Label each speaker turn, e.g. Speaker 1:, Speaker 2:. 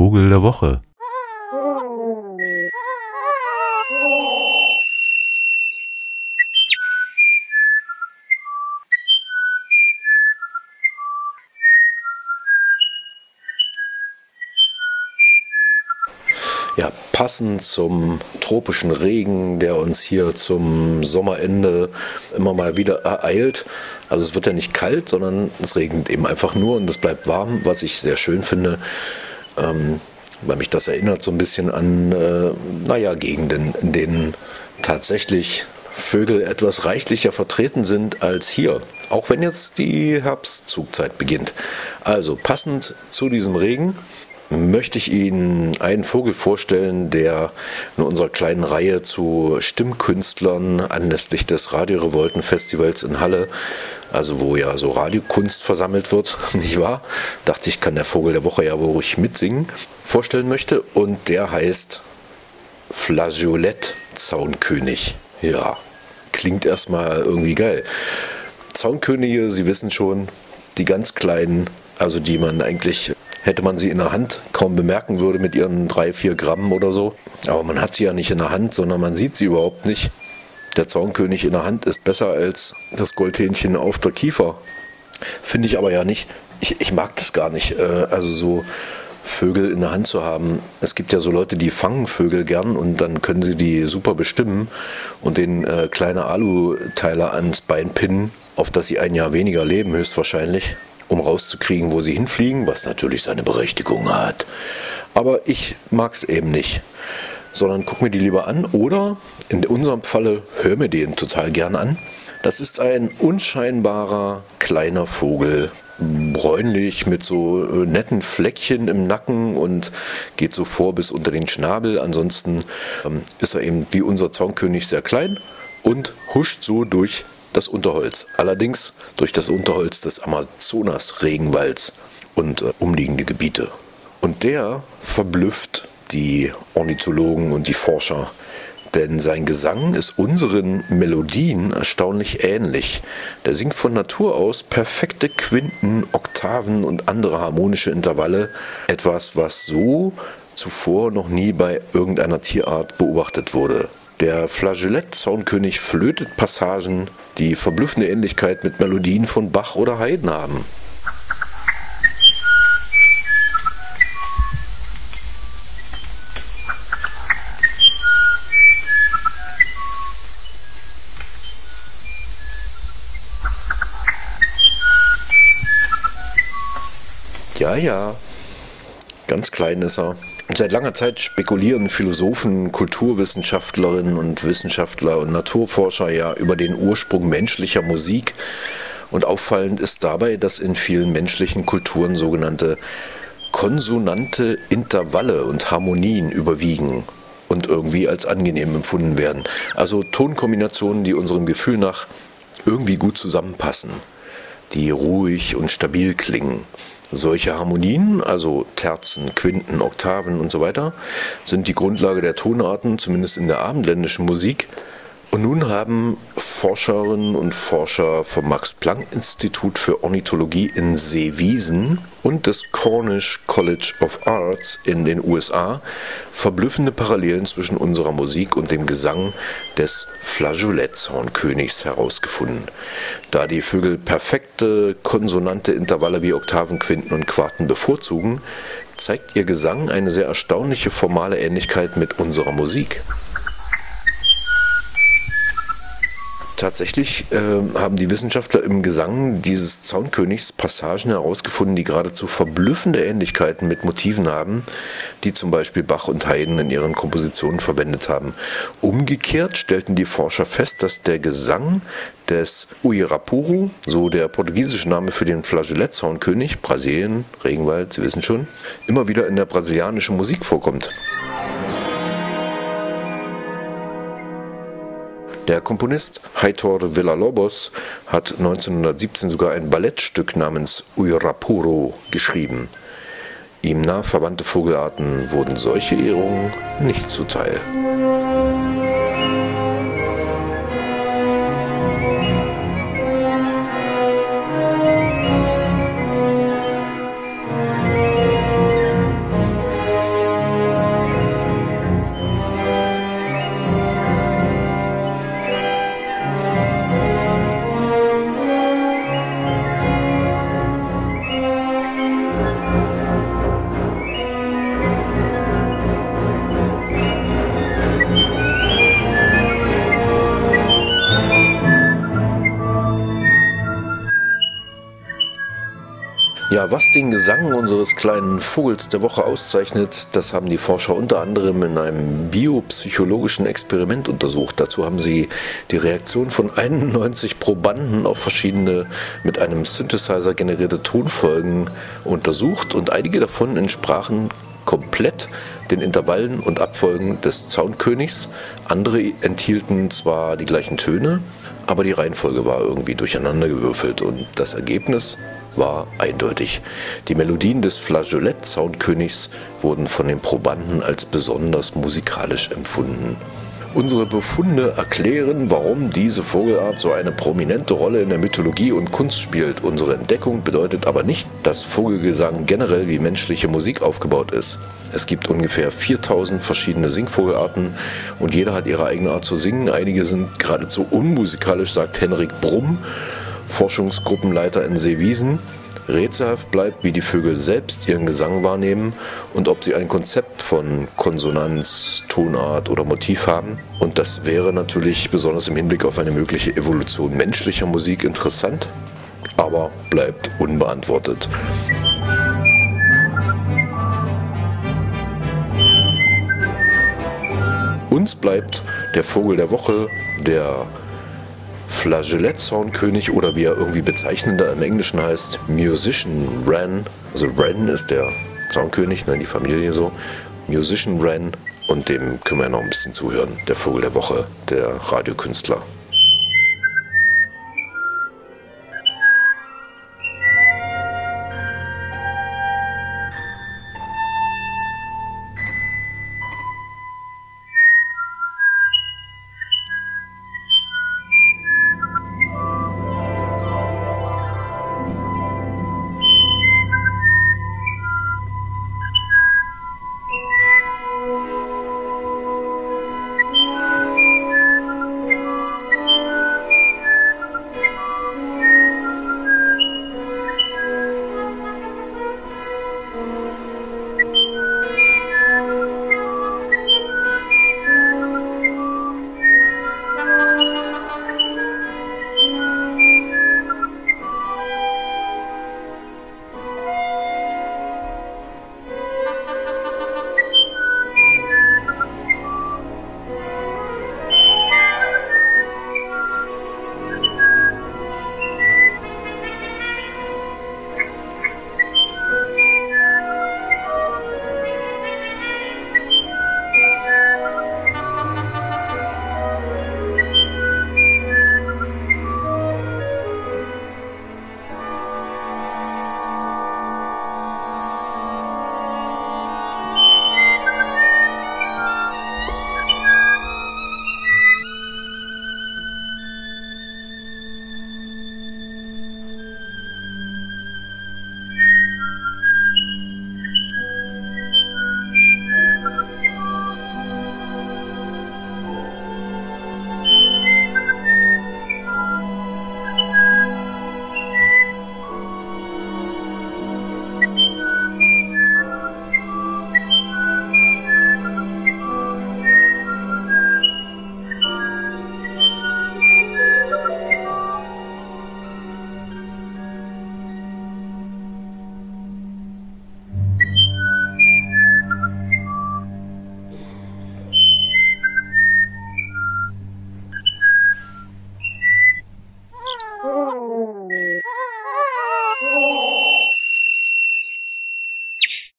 Speaker 1: Vogel der Woche.
Speaker 2: Ja, passend zum tropischen Regen, der uns hier zum Sommerende immer mal wieder ereilt. Also es wird ja nicht kalt, sondern es regnet eben einfach nur und es bleibt warm, was ich sehr schön finde, ähm, weil mich das erinnert so ein bisschen an, äh, naja, Gegenden, in denen tatsächlich Vögel etwas reichlicher vertreten sind als hier. Auch wenn jetzt die Herbstzugzeit beginnt. Also passend zu diesem Regen möchte ich Ihnen einen Vogel vorstellen, der in unserer kleinen Reihe zu Stimmkünstlern anlässlich des Radiorevolten-Festivals in Halle, also wo ja so Radiokunst versammelt wird, nicht wahr? Dachte ich, kann der Vogel der Woche ja wohl ruhig mitsingen, vorstellen möchte. Und der heißt Flageolett Zaunkönig. Ja, klingt erstmal irgendwie geil. Zaunkönige, Sie wissen schon, die ganz kleinen, also die man eigentlich hätte man sie in der Hand kaum bemerken würde mit ihren drei, vier Gramm oder so. Aber man hat sie ja nicht in der Hand, sondern man sieht sie überhaupt nicht. Der Zaunkönig in der Hand ist besser als das Goldhähnchen auf der Kiefer. Finde ich aber ja nicht. Ich, ich mag das gar nicht. Äh, also so Vögel in der Hand zu haben. Es gibt ja so Leute, die fangen Vögel gern und dann können sie die super bestimmen und den äh, kleine Aluteiler ans Bein pinnen, auf das sie ein Jahr weniger leben, höchstwahrscheinlich um rauszukriegen, wo sie hinfliegen, was natürlich seine Berechtigung hat. Aber ich mag es eben nicht. Sondern guck mir die lieber an oder in unserem Falle hör mir den total gern an. Das ist ein unscheinbarer kleiner Vogel, bräunlich mit so äh, netten Fleckchen im Nacken und geht so vor bis unter den Schnabel. Ansonsten ähm, ist er eben wie unser Zaunkönig sehr klein und huscht so durch das Unterholz. Allerdings durch das Unterholz des Amazonas-Regenwalds und äh, umliegende Gebiete. Und der verblüfft die Ornithologen und die Forscher, denn sein Gesang ist unseren Melodien erstaunlich ähnlich. Der singt von Natur aus perfekte Quinten, Oktaven und andere harmonische Intervalle, etwas, was so zuvor noch nie bei irgendeiner Tierart beobachtet wurde. Der Flageolett-Zaunkönig flötet Passagen, die verblüffende Ähnlichkeit mit Melodien von Bach oder Haydn haben. Ja, ja, ganz klein ist er. Seit langer Zeit spekulieren Philosophen, Kulturwissenschaftlerinnen und Wissenschaftler und Naturforscher ja über den Ursprung menschlicher Musik. Und auffallend ist dabei, dass in vielen menschlichen Kulturen sogenannte konsonante Intervalle und Harmonien überwiegen und irgendwie als angenehm empfunden werden. Also Tonkombinationen, die unserem Gefühl nach irgendwie gut zusammenpassen, die ruhig und stabil klingen. Solche Harmonien, also Terzen, Quinten, Oktaven und so weiter, sind die Grundlage der Tonarten, zumindest in der abendländischen Musik. Und nun haben Forscherinnen und Forscher vom Max-Planck-Institut für Ornithologie in Seewiesen und des Cornish College of Arts in den USA verblüffende Parallelen zwischen unserer Musik und dem Gesang des Flageoletshornkönigs herausgefunden. Da die Vögel perfekte konsonante Intervalle wie Oktaven, Quinten und Quarten bevorzugen, zeigt ihr Gesang eine sehr erstaunliche formale Ähnlichkeit mit unserer Musik. Tatsächlich äh, haben die Wissenschaftler im Gesang dieses Zaunkönigs Passagen herausgefunden, die geradezu verblüffende Ähnlichkeiten mit Motiven haben, die zum Beispiel Bach und Haydn in ihren Kompositionen verwendet haben. Umgekehrt stellten die Forscher fest, dass der Gesang des Uirapuru, so der portugiesische Name für den Flageolettzaunkkönig, Brasilien, Regenwald, Sie wissen schon, immer wieder in der brasilianischen Musik vorkommt. Der Komponist Heitor Villa-Lobos hat 1917 sogar ein Ballettstück namens Uirapuro geschrieben. Ihm nah verwandte Vogelarten wurden solche Ehrungen nicht zuteil. Ja, was den Gesang unseres kleinen Vogels der Woche auszeichnet, das haben die Forscher unter anderem in einem biopsychologischen Experiment untersucht. Dazu haben sie die Reaktion von 91 Probanden auf verschiedene mit einem Synthesizer generierte Tonfolgen untersucht und einige davon entsprachen komplett den Intervallen und Abfolgen des Zaunkönigs. Andere enthielten zwar die gleichen Töne, aber die Reihenfolge war irgendwie durcheinandergewürfelt und das Ergebnis war eindeutig. Die Melodien des Flageolett-Soundkönigs wurden von den Probanden als besonders musikalisch empfunden. Unsere Befunde erklären, warum diese Vogelart so eine prominente Rolle in der Mythologie und Kunst spielt. Unsere Entdeckung bedeutet aber nicht, dass Vogelgesang generell wie menschliche Musik aufgebaut ist. Es gibt ungefähr 4000 verschiedene Singvogelarten und jeder hat ihre eigene Art zu singen. Einige sind geradezu unmusikalisch, sagt Henrik Brumm, Forschungsgruppenleiter in Seewiesen. Rätselhaft bleibt, wie die Vögel selbst ihren Gesang wahrnehmen und ob sie ein Konzept von Konsonanz, Tonart oder Motiv haben. Und das wäre natürlich besonders im Hinblick auf eine mögliche Evolution menschlicher Musik interessant, aber bleibt unbeantwortet. Uns bleibt der Vogel der Woche, der Flagellett-Soundkönig oder wie er irgendwie bezeichnender im Englischen heißt, Musician Wren. Also Wren ist der Soundkönig, ne, die Familie so. Musician Wren und dem können wir noch ein bisschen zuhören. Der Vogel der Woche, der Radiokünstler.